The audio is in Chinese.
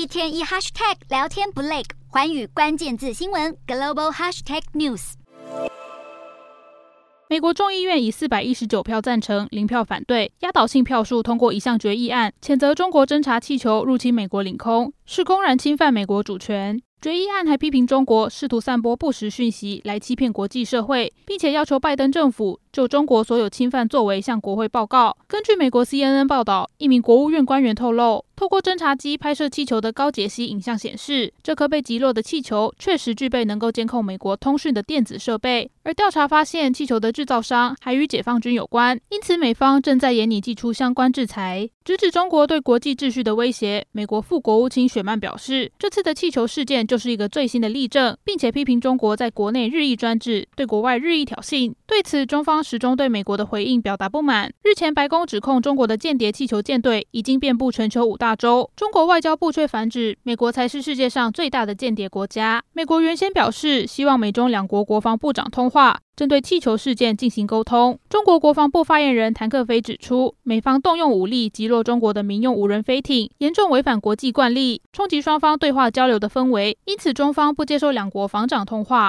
一天一 hashtag 聊天不累，寰宇关键字新闻 global hashtag news。美国众议院以四百一十九票赞成、零票反对，压倒性票数通过一项决议案，谴责中国侦察气球入侵美国领空，是公然侵犯美国主权。决议案还批评中国试图散播不实讯息来欺骗国际社会，并且要求拜登政府就中国所有侵犯作为向国会报告。根据美国 CNN 报道，一名国务院官员透露，透过侦察机拍摄气球的高解析影像显示，这颗被击落的气球确实具备能够监控美国通讯的电子设备。而调查发现，气球的制造商还与解放军有关，因此美方正在严拟祭出相关制裁，直指中国对国际秩序的威胁。美国副国务卿雪曼表示，这次的气球事件就是一个最新的例证，并且批评中国在国内日益专制，对国外日益挑衅。对此，中方始终对美国的回应表达不满。日前，白宫指控中国的间谍气球舰队已经遍布全球五大亚洲，中国外交部却反指美国才是世界上最大的间谍国家。美国原先表示，希望美中两国国防部长通话，针对气球事件进行沟通。中国国防部发言人谭克非指出，美方动用武力击落中国的民用无人飞艇，严重违反国际惯例，冲击双方对话交流的氛围，因此中方不接受两国防长通话。